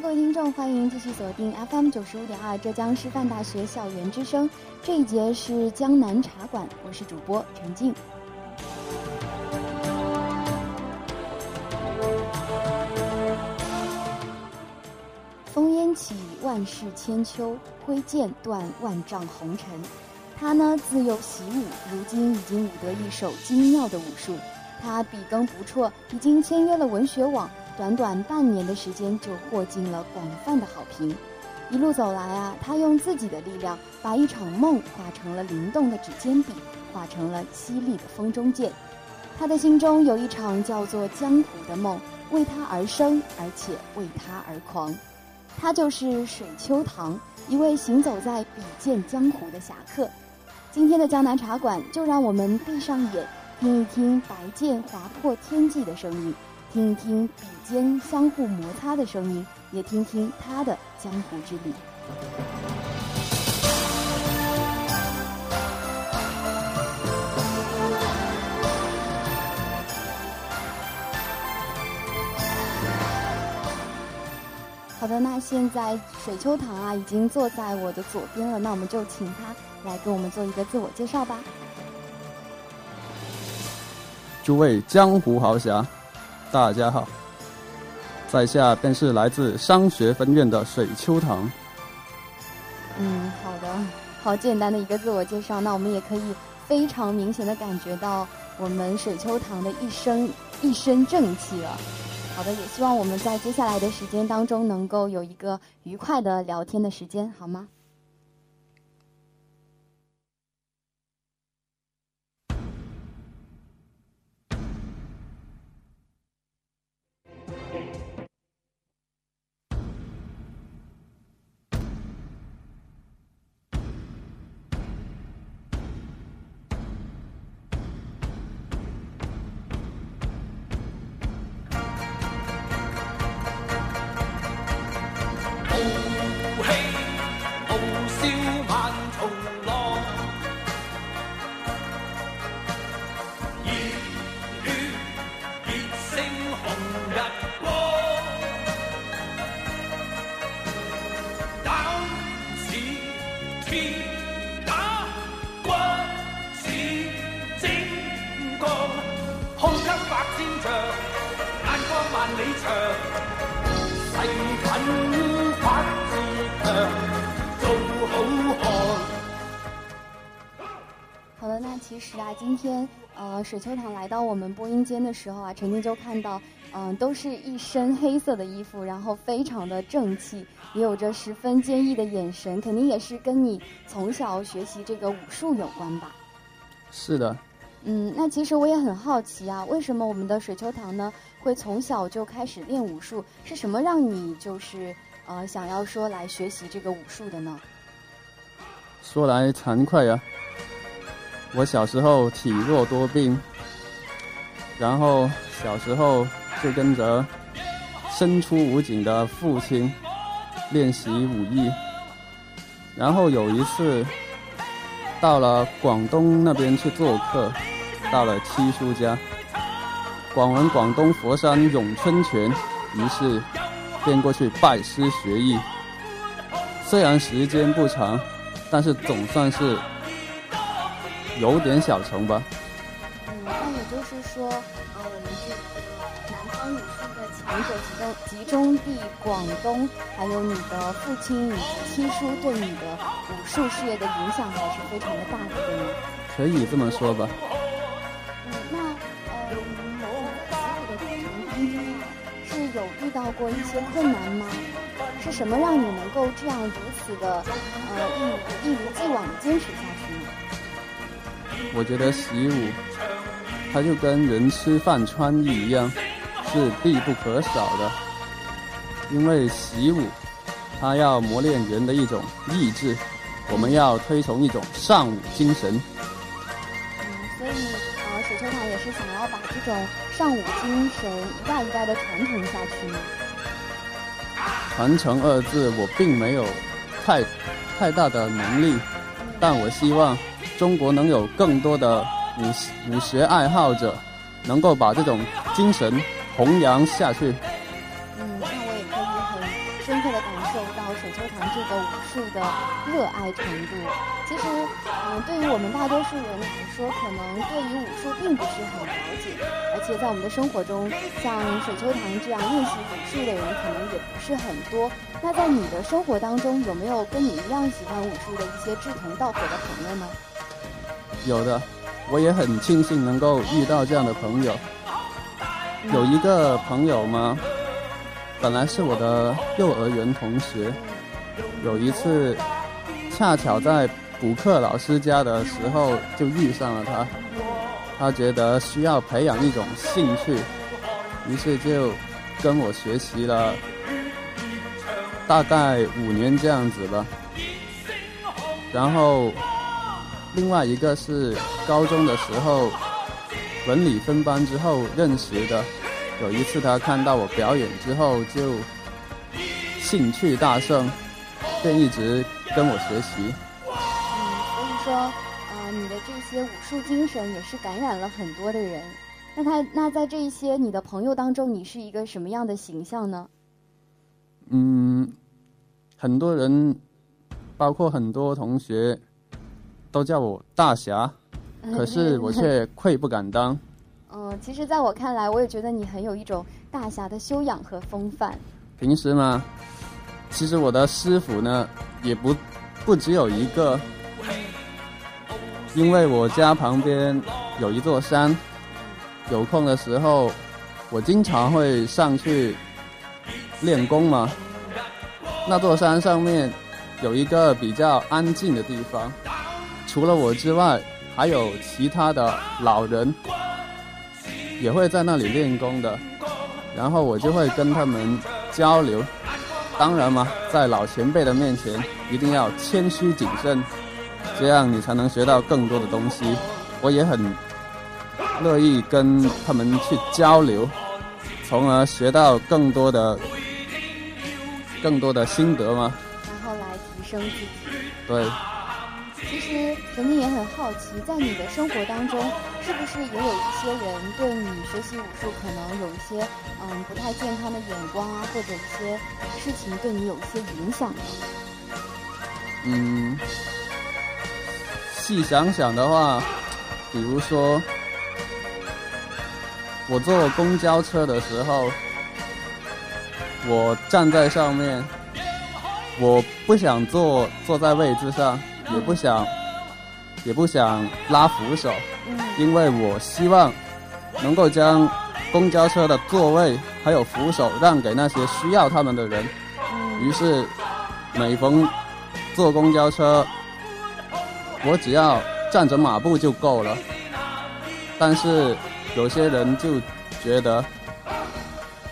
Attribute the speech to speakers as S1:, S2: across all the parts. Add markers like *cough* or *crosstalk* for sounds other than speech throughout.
S1: 各位听众，欢迎继续锁定 FM 九十五点二浙江师范大学校园之声。这一节是江南茶馆，我是主播陈静。烽烟起，万世千秋；挥剑断，万丈红尘。他呢，自幼习武，如今已经舞得一手精妙的武术。他笔耕不辍，已经签约了文学网。短短半年的时间就获尽了广泛的好评，一路走来啊，他用自己的力量把一场梦画成了灵动的指尖笔，画成了犀利的风中剑。他的心中有一场叫做江湖的梦，为他而生，而且为他而狂。他就是水秋棠，一位行走在笔剑江湖的侠客。今天的江南茶馆，就让我们闭上眼，听一听白剑划破天际的声音。听一听笔尖相互摩擦的声音，也听听他的江湖之旅。好的，那现在水秋堂啊已经坐在我的左边了，那我们就请他来给我们做一个自我介绍吧。
S2: 诸位江湖豪侠。大家好，在下便是来自商学分院的水秋堂。
S1: 嗯，好的，好简单的一个自我介绍，那我们也可以非常明显的感觉到我们水秋堂的一身一身正气了。好的，也希望我们在接下来的时间当中能够有一个愉快的聊天的时间，好吗？呃，水秋堂来到我们播音间的时候啊，陈静就看到，嗯，都是一身黑色的衣服，然后非常的正气，也有着十分坚毅的眼神，肯定也是跟你从小学习这个武术有关吧？
S2: 是的。
S1: 嗯，那其实我也很好奇啊，为什么我们的水秋堂呢会从小就开始练武术？是什么让你就是呃想要说来学习这个武术的呢？
S2: 说来惭愧啊。我小时候体弱多病，然后小时候就跟着身出武警的父亲练习武艺，然后有一次到了广东那边去做客，到了七叔家，广闻广东佛山咏春拳，于是便过去拜师学艺。虽然时间不长，但是总算是有点小成吧。
S1: 嗯，那也就是说，呃，我们这个南方女性的强者集中集中地广东，还有你的父亲以及亲叔对你的武术事业的影响还是非常的大的，对吗？
S2: 可以这么说吧。
S1: 嗯，那呃，习武的过程当中啊，是有遇到过一些困难吗？是什么让你能够这样如此的呃一一如既往的坚持下去呢？
S2: 我觉得习武，它就跟人吃饭穿衣一样，是必不可少的。因为习武，它要磨练人的一种意志，我们要推崇一种尚武精神。
S1: 嗯，所以呃，水球塔也是想要把这种尚武精神一代一代的传承下去吗？
S2: 传承二字，我并没有太太大的能力，但我希望中国能有更多的武武学爱好者，能够把这种精神弘扬下去。
S1: 嗯，那我也可以很深刻的感受到水秋堂这个武术的热爱程度。其实，嗯、对于我们大多数人来说，可能对于武术并不是很了解，而且在我们的生活中，像水秋堂这样练习武术的人可能也不是很多。那在你的生活当中，有没有跟你一样喜欢武术的一些志同道合的朋友呢？
S2: 有的，我也很庆幸能够遇到这样的朋友。有一个朋友嘛，本来是我的幼儿园同学，有一次恰巧在补课老师家的时候就遇上了他，他觉得需要培养一种兴趣，于是就跟我学习了大概五年这样子吧，然后。另外一个是高中的时候文理分班之后认识的，有一次他看到我表演之后就兴趣大盛，便一直跟我学习。
S1: 嗯，所以说，呃，你的这些武术精神也是感染了很多的人。那他那在这一些你的朋友当中，你是一个什么样的形象呢？
S2: 嗯，很多人，包括很多同学。都叫我大侠，可是我 *laughs* 却愧不敢当。
S1: 嗯，其实，在我看来，我也觉得你很有一种大侠的修养和风范。
S2: 平时嘛，其实我的师傅呢，也不不只有一个，因为我家旁边有一座山，有空的时候，我经常会上去练功嘛。那座山上面有一个比较安静的地方。除了我之外，还有其他的老人也会在那里练功的，然后我就会跟他们交流。当然嘛，在老前辈的面前一定要谦虚谨慎，这样你才能学到更多的东西。我也很乐意跟他们去交流，从而学到更多的、更多的心得嘛。
S1: 然后来提升自己。
S2: 对。
S1: 其实，陈静也很好奇，在你的生活当中，是不是也有一些人对你学习武术可能有一些嗯不太健康的眼光啊，或者一些事情对你有一些影响呢？
S2: 嗯，细想想的话，比如说我坐公交车的时候，我站在上面，我不想坐坐在位置上。也不想，也不想拉扶手，因为我希望能够将公交车的座位还有扶手让给那些需要他们的人。于是，每逢坐公交车，我只要站着马步就够了。但是有些人就觉得，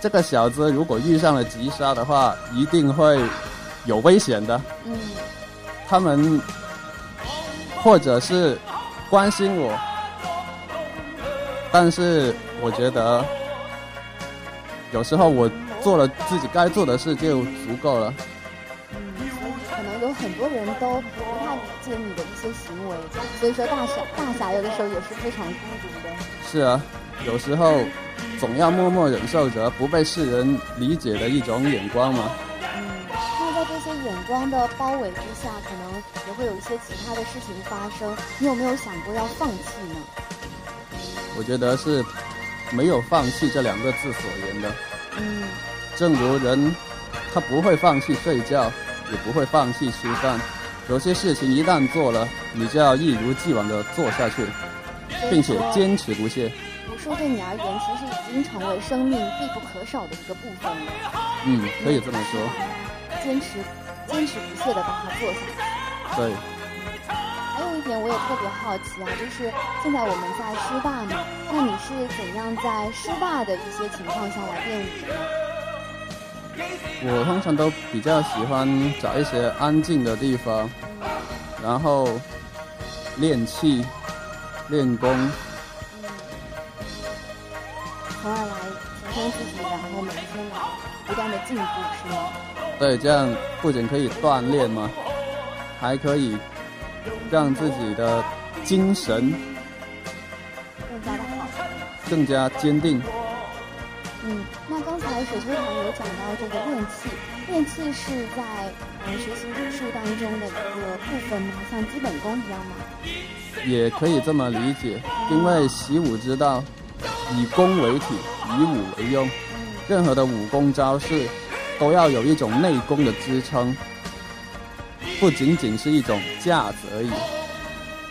S2: 这个小子如果遇上了急刹的话，一定会有危险的。
S1: 嗯，
S2: 他们。或者是关心我，但是我觉得有时候我做了自己该做的事就足够了。
S1: 嗯，可能有很多人都不太理解你的一些行为，所以说大侠大侠有的时候也是非常孤独的。
S2: 是啊，有时候总要默默忍受着不被世人理解的一种眼光嘛。
S1: 嗯，那在这些眼光的包围之下，可能也会有一些其他的事情发生。你有没有想过要放弃呢？
S2: 我觉得是没有放弃这两个字所言的。
S1: 嗯，
S2: 正如人，他不会放弃睡觉，也不会放弃吃饭。有些事情一旦做了，你就要一如既往的做下去，并且坚持不懈。
S1: 武术对你而言，其实已经成为生命必不可少的一个部分了。
S2: 嗯，可以这么说。
S1: 坚持，坚持不懈的把它做下去。
S2: 对。
S1: 还有一点我也特别好奇啊，就是现在我们在师大嘛，那你是怎样在师大的一些情况下来练舞的？
S2: 我通常都比较喜欢找一些安静的地方，然后练气、练功，
S1: 从而来提升自己，然后每天来不断的进步，是吗？
S2: 对，这样不仅可以锻炼嘛，还可以。让自己的精神
S1: 更加的好，
S2: 更加坚定。
S1: 嗯，那刚才水秋堂有讲到这个练气，练气是在嗯学习武术当中的一个部分吗？像基本功一样吗？
S2: 也可以这么理解，因为习武之道以功为体，以武为用，任何的武功招式都要有一种内功的支撑。不仅仅是一种架子而已，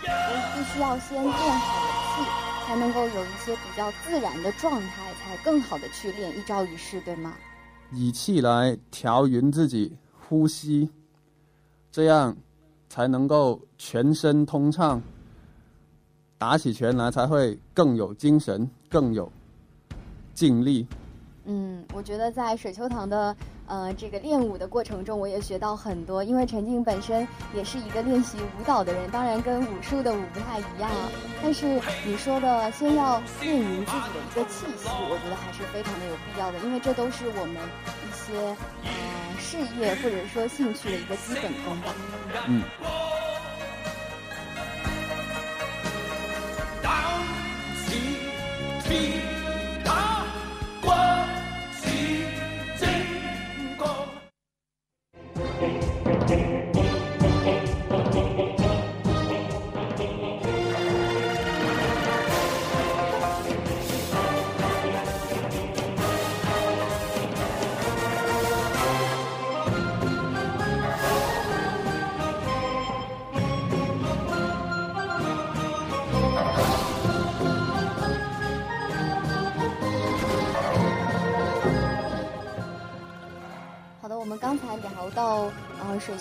S1: 我必须要先练好气，才能够有一些比较自然的状态，才更好的去练一招一式，对吗？
S2: 以气来调匀自己呼吸，这样才能够全身通畅，打起拳来才会更有精神，更有劲力。
S1: 嗯，我觉得在水秋堂的。呃，这个练舞的过程中，我也学到很多。因为陈静本身也是一个练习舞蹈的人，当然跟武术的舞不太一样。但是你说的先要练匀自己的一个气息，我觉得还是非常的有必要的，因为这都是我们一些呃事业或者说兴趣的一个基本功吧。
S2: 嗯。
S1: 水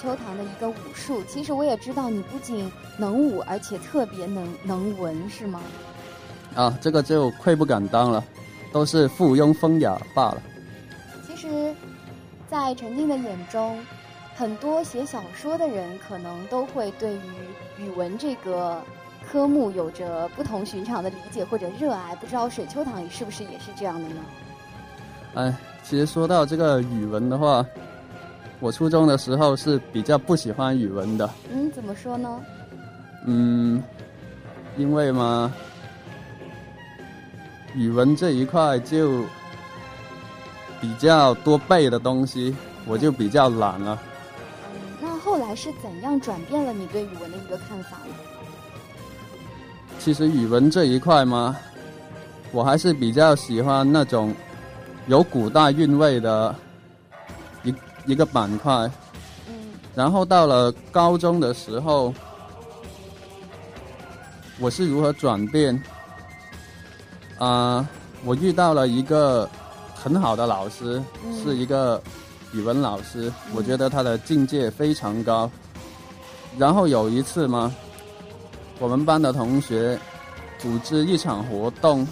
S1: 秋堂的一个武术，其实我也知道，你不仅能武，而且特别能能文，是吗？
S2: 啊，这个就愧不敢当了，都是附庸风雅罢了。
S1: 其实，在陈静的眼中，很多写小说的人可能都会对于语文这个科目有着不同寻常的理解或者热爱，不知道水秋堂里是不是也是这样的呢？
S2: 哎，其实说到这个语文的话。我初中的时候是比较不喜欢语文的。
S1: 嗯，怎么说呢？
S2: 嗯，因为嘛，语文这一块就比较多背的东西，我就比较懒了。
S1: 那后来是怎样转变了你对语文的一个看法呢？
S2: 其实语文这一块嘛，我还是比较喜欢那种有古代韵味的。一个板块，
S1: 嗯，
S2: 然后到了高中的时候，我是如何转变？啊，我遇到了一个很好的老师，是一个语文老师，我觉得他的境界非常高。然后有一次嘛，我们班的同学组织一场活动，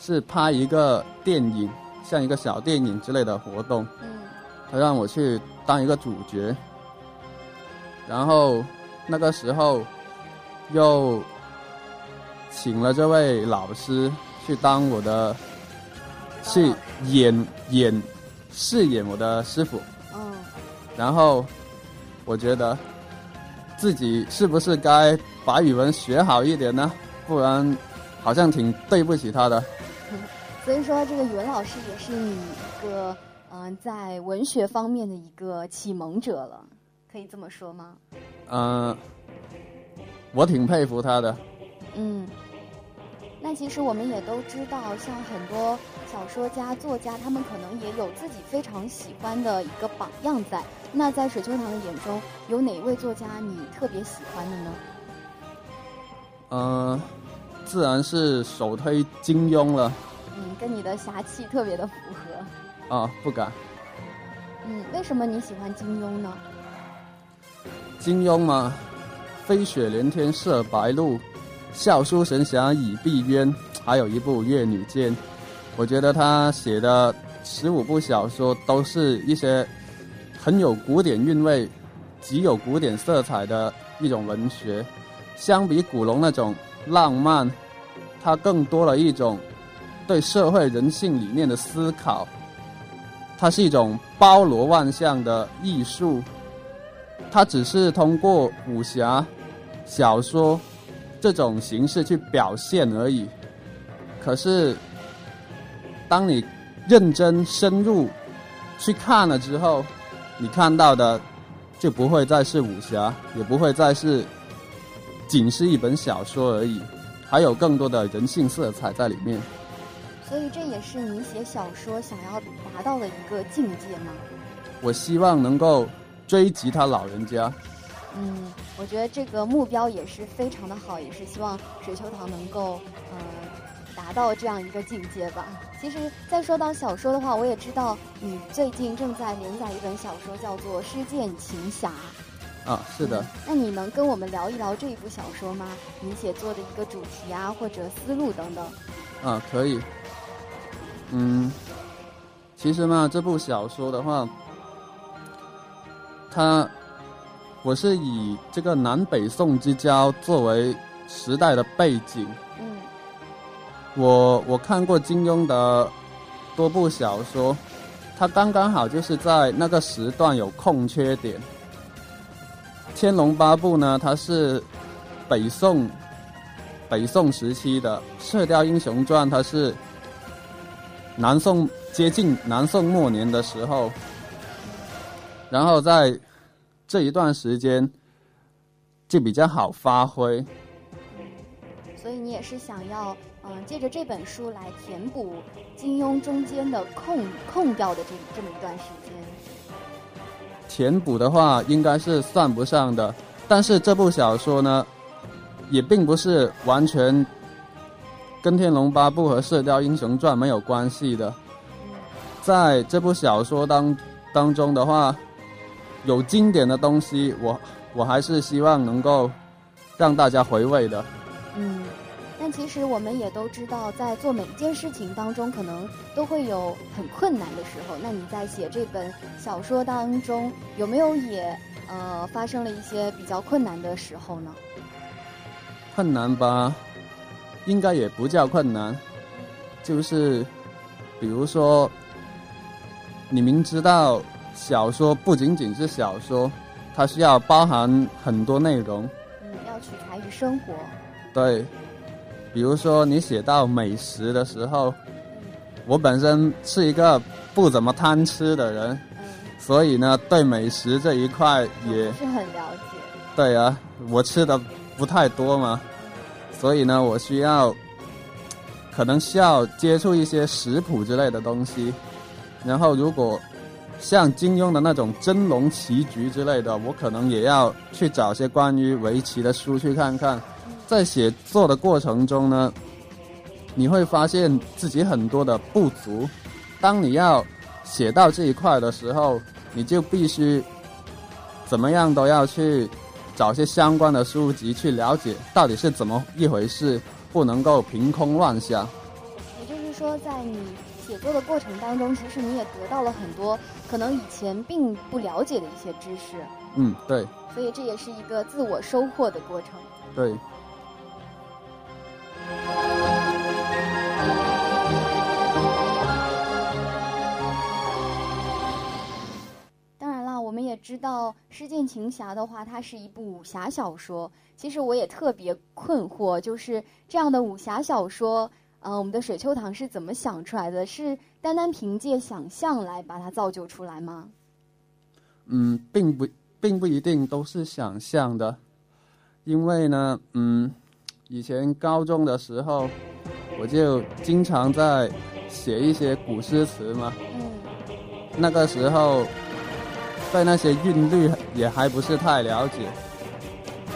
S2: 是拍一个电影，像一个小电影之类的活动。他让我去当一个主角，然后那个时候又请了这位老师去当我的，去演演饰演我的师傅。
S1: 嗯。
S2: 然后我觉得自己是不是该把语文学好一点呢？不然好像挺对不起他的。*laughs*
S1: 所以说，这个语文老师也是你一个嗯、呃在文学方面的一个启蒙者了，可以这么说吗？
S2: 嗯、我挺佩服他的。
S1: 嗯，那其实我们也都知道，像很多小说家、作家，他们可能也有自己非常喜欢的一个榜样在。那在水秋堂的眼中，有哪位作家你特别喜欢的呢？
S2: 嗯、自然是首推金庸了
S1: 嗯，跟你的侠气特别的符合。
S2: 啊，不敢。
S1: 嗯，为什么你喜欢金庸呢？
S2: 金庸嘛，飞雪连天射白鹿，笑书神侠倚碧鸳，还有一部《越女剑》，我觉得他写的十五部小说都是一些很有古典韵味、极有古典色彩的一种文学。相比古龙那种浪漫，它更多了一种对社会人性理念的思考。它是一种包罗万象的艺术。它只是通过武侠小说这种形式去表现而已。可是，当你认真深入去看了之后，你看到的就不会再是武侠，也不会再是仅是一本小说而已，还有更多的人性色彩在里面。
S1: 所以这也是你写小说想要达到了一个境界吗？
S2: 我希望能够追及他老人家。
S1: 嗯，我觉得这个目标也是非常的好，也是希望水秋堂能够呃达到这样一个境界吧。其实再说到小说的话，我也知道你最近正在连载一本小说，叫做《诗剑情侠》。
S2: 啊，是的。
S1: 那你能跟我们聊一聊这一部小说吗？你写作的一个主题啊，或者思路等等。
S2: 啊，可以。嗯，其实嘛，这部小说的话，它我是以这个南北宋之交作为时代的背景。
S1: 嗯
S2: 我我看过金庸的多部小说，它刚刚好就是在那个时段有空缺点。《天龙八部》呢，它是北宋北宋时期的，《射雕英雄传》它是南宋接近南宋末年的时候，然后在这一段时间就比较好发挥。
S1: 所以你也是想要，嗯、借着这本书来填补金庸中间的空空掉的这这么一段时间。
S2: 填补的话，应该是算不上的。但是这部小说呢，也并不是完全跟《天龙八部》和《射雕英雄传》没有关系的。在这部小说当当中的话，有经典的东西，我我还是希望能够让大家回味的。
S1: 嗯，但其实我们也都知道，在做每一件事情当中，可能都会有很困难的时候。那你在写这本小说当中，有没有也呃发生了一些比较困难的时候呢？
S2: 困难吧，应该也不叫困难，就是比如说，你明知道小说不仅仅是小说，它需要包含很多内容，
S1: 嗯，要取材于生活。
S2: 对，比如说你写到美食的时候，我本身是一个不怎么贪吃的人，
S1: 嗯，
S2: 所以呢，对美食这一块也
S1: 不是很了解。
S2: 对啊，我吃的不太多嘛，所以呢，我需要可能需要接触一些食谱之类的东西。然后，如果像金庸的那种真龙棋局之类的，我可能也要去找些关于围棋的书去看看。在写作的过程中呢，你会发现自己很多的不足。当你要写到这一块的时候，你就必须怎么样都要去找些相关的书籍去了解到底是怎么一回事，不能够凭空乱想。
S1: 也就是说，在你写作的过程当中，其实你也得到了很多可能以前并不了解的一些知识，
S2: 嗯，对
S1: 所以这也是一个自我收获的过程。
S2: 对。
S1: 当然啦，我们也知道《诗剑情侠》的话，它是一部武侠小说。其实我也特别困惑，就是这样的武侠小说，呃，我们的水秋堂是怎么想出来的？是单单凭借想象来把它造就出来吗？
S2: 嗯，并不，并不一定都是想象的，因为呢，嗯，以前高中的时候，我就经常在写一些古诗词嘛。
S1: 嗯。
S2: 那个时候，对那些韵律也还不是太了解，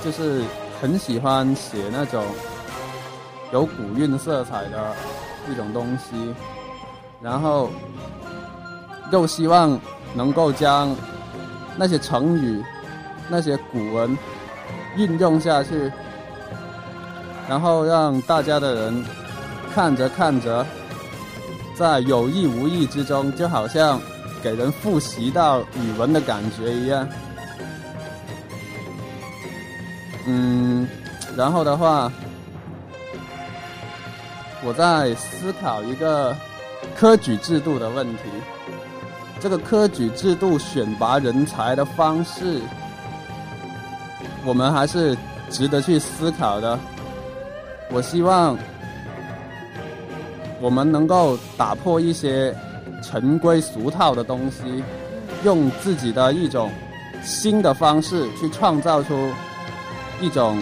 S2: 就是很喜欢写那种有古韵色彩的一种东西，然后又希望能够将。那些成语、那些古文运用下去，然后让大家的人看着看着，在有意无意之中，就好像给人复习到语文的感觉一样。嗯，然后的话，我在思考一个科举制度的问题。这个科举制度选拔人才的方式，我们还是值得去思考的。我希望我们能够打破一些陈规俗套的东西，用自己的一种新的方式去创造出一种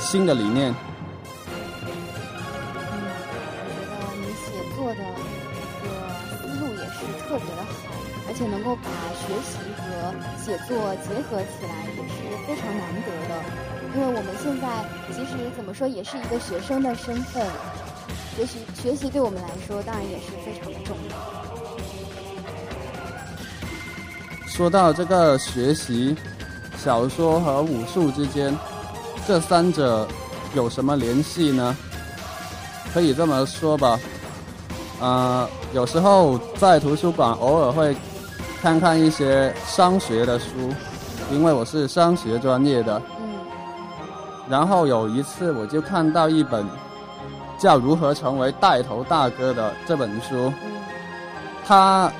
S2: 新的理念。
S1: 和写作结合起来也是非常难得的，因为我们现在其实怎么说也是一个学生的身份，学习学习对我们来说当然也是非常的重要。
S2: 说到这个学习，小说和武术之间，这三者有什么联系呢？可以这么说吧，呃，有时候在图书馆偶尔会。看看一些商学的书，因为我是商学专业的。嗯。然后有一次，我就看到一本叫《如何成为带头大哥》的这本书。他，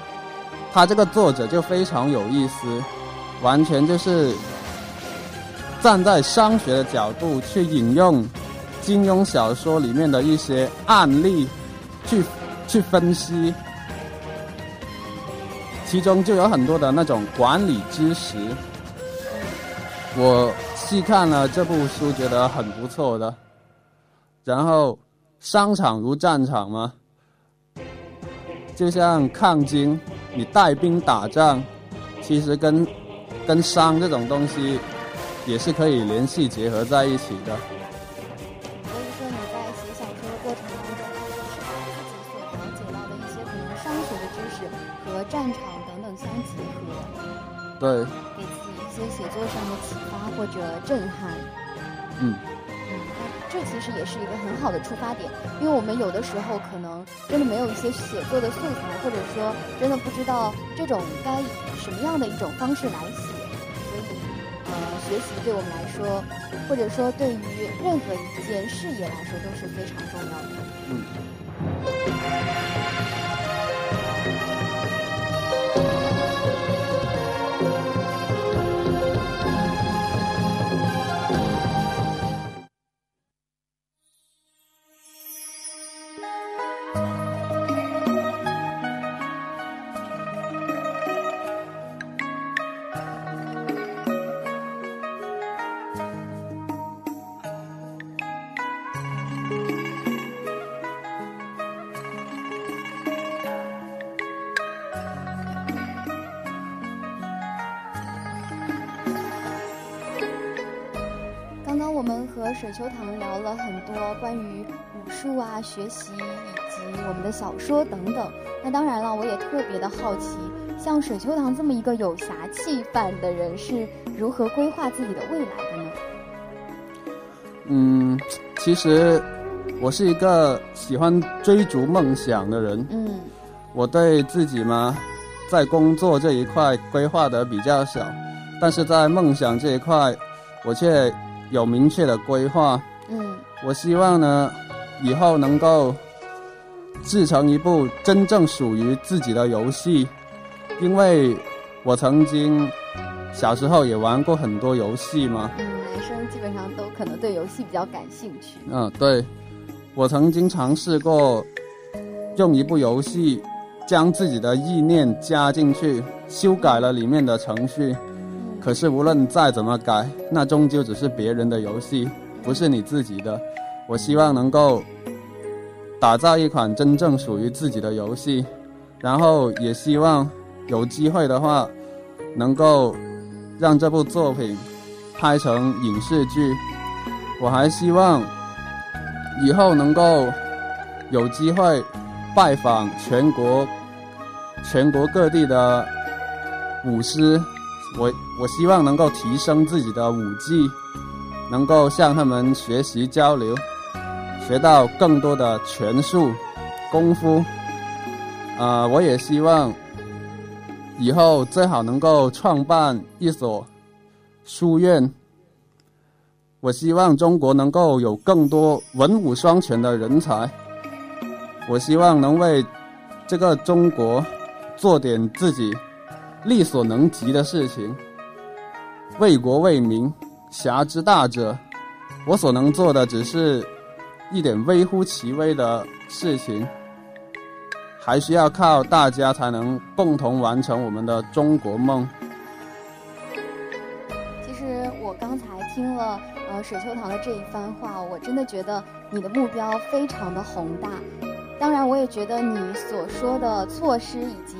S2: 他这个作者就非常有意思，完全就是站在商学的角度去引用金庸小说里面的一些案例，去去分析。其中就有很多的那种管理知识，我细看了这部书，觉得很不错的。然后，商场如战场嘛，就像抗金，你带兵打仗，其实跟跟商这种东西也是可以联系结合在一起的。对，
S1: 给自己一些写作上的启发或者震撼。
S2: 嗯，
S1: 嗯，那这其实也是一个很好的出发点，因为我们有的时候可能真的没有一些写作的素材，或者说真的不知道这种该以什么样的一种方式来写，所以，呃，学习对我们来说，或者说对于任何一件事业来说都是非常重要的。
S2: 嗯。
S1: 秋堂聊了很多关于武术啊、学习以及我们的小说等等。那当然了，我也特别的好奇，像水秋堂这么一个有侠气范的人，是如何规划自己的未来的呢？
S2: 嗯，其实我是一个喜欢追逐梦想的人。
S1: 嗯，
S2: 我对自己嘛，在工作这一块规划的比较少，但是在梦想这一块，我却。有明确的规划，
S1: 嗯，
S2: 我希望呢，以后能够制成一部真正属于自己的游戏，因为我曾经小时候也玩过很多游戏嘛。
S1: 嗯，男生基本上都可能对游戏比较感兴趣。
S2: 嗯，对。我曾经尝试过用一部游戏将自己的意念加进去，修改了里面的程序。可是无论再怎么改，那终究只是别人的游戏，不是你自己的。我希望能够打造一款真正属于自己的游戏，然后也希望有机会的话，能够让这部作品拍成影视剧。我还希望以后能够有机会拜访全国全国各地的舞狮。我我希望能够提升自己的舞技，能够向他们学习交流，学到更多的拳术功夫。啊，我也希望以后最好能够创办一所书院。我希望中国能够有更多文武双全的人才。我希望能为这个中国做点自己。力所能及的事情，为国为民，侠之大者，我所能做的只是一点微乎其微的事情，还需要靠大家才能共同完成我们的中国梦。
S1: 其实我刚才听了呃水秋堂的这一番话，我真的觉得你的目标非常的宏大。当然，我也觉得你所说的措施以及。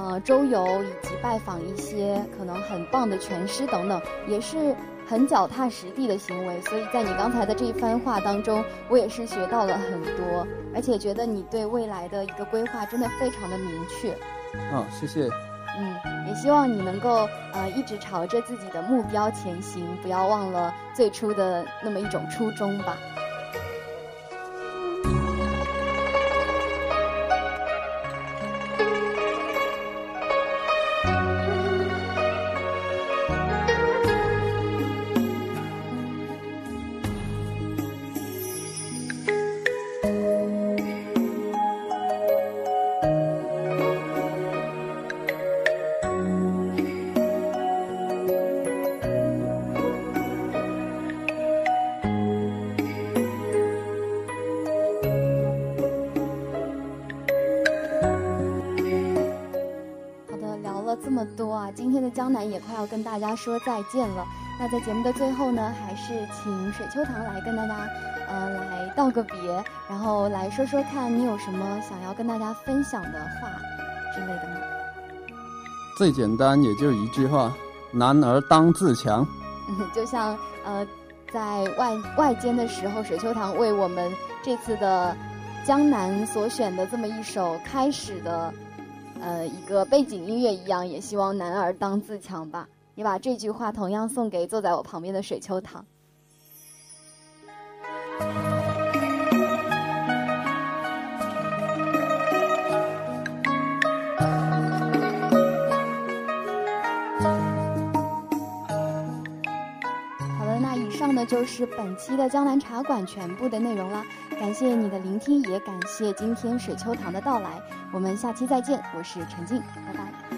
S1: 呃，周游以及拜访一些可能很棒的拳师等等，也是很脚踏实地的行为。所以在你刚才的这一番话当中，我也是学到了很多，而且觉得你对未来的一个规划真的非常的明确。
S2: 哦，谢谢。
S1: 嗯，也希望你能够呃一直朝着自己的目标前行，不要忘了最初的那么一种初衷吧。江南也快要跟大家说再见了。那在节目的最后呢，还是请水秋堂来跟大家，呃，来道个别，然后来说说看你有什么想要跟大家分享的话之类的吗？
S2: 最简单也就一句话：男儿当自强。*laughs*
S1: 就像呃，在外外间的时候，水秋堂为我们这次的江南所选的这么一首开始的。呃，一个背景音乐一样，也希望男儿当自强吧。你把这句话同样送给坐在我旁边的水秋堂。好的，那以上呢就是本期的江南茶馆全部的内容了。感谢你的聆听，也感谢今天水秋堂的到来。我们下期再见我是陈静拜拜。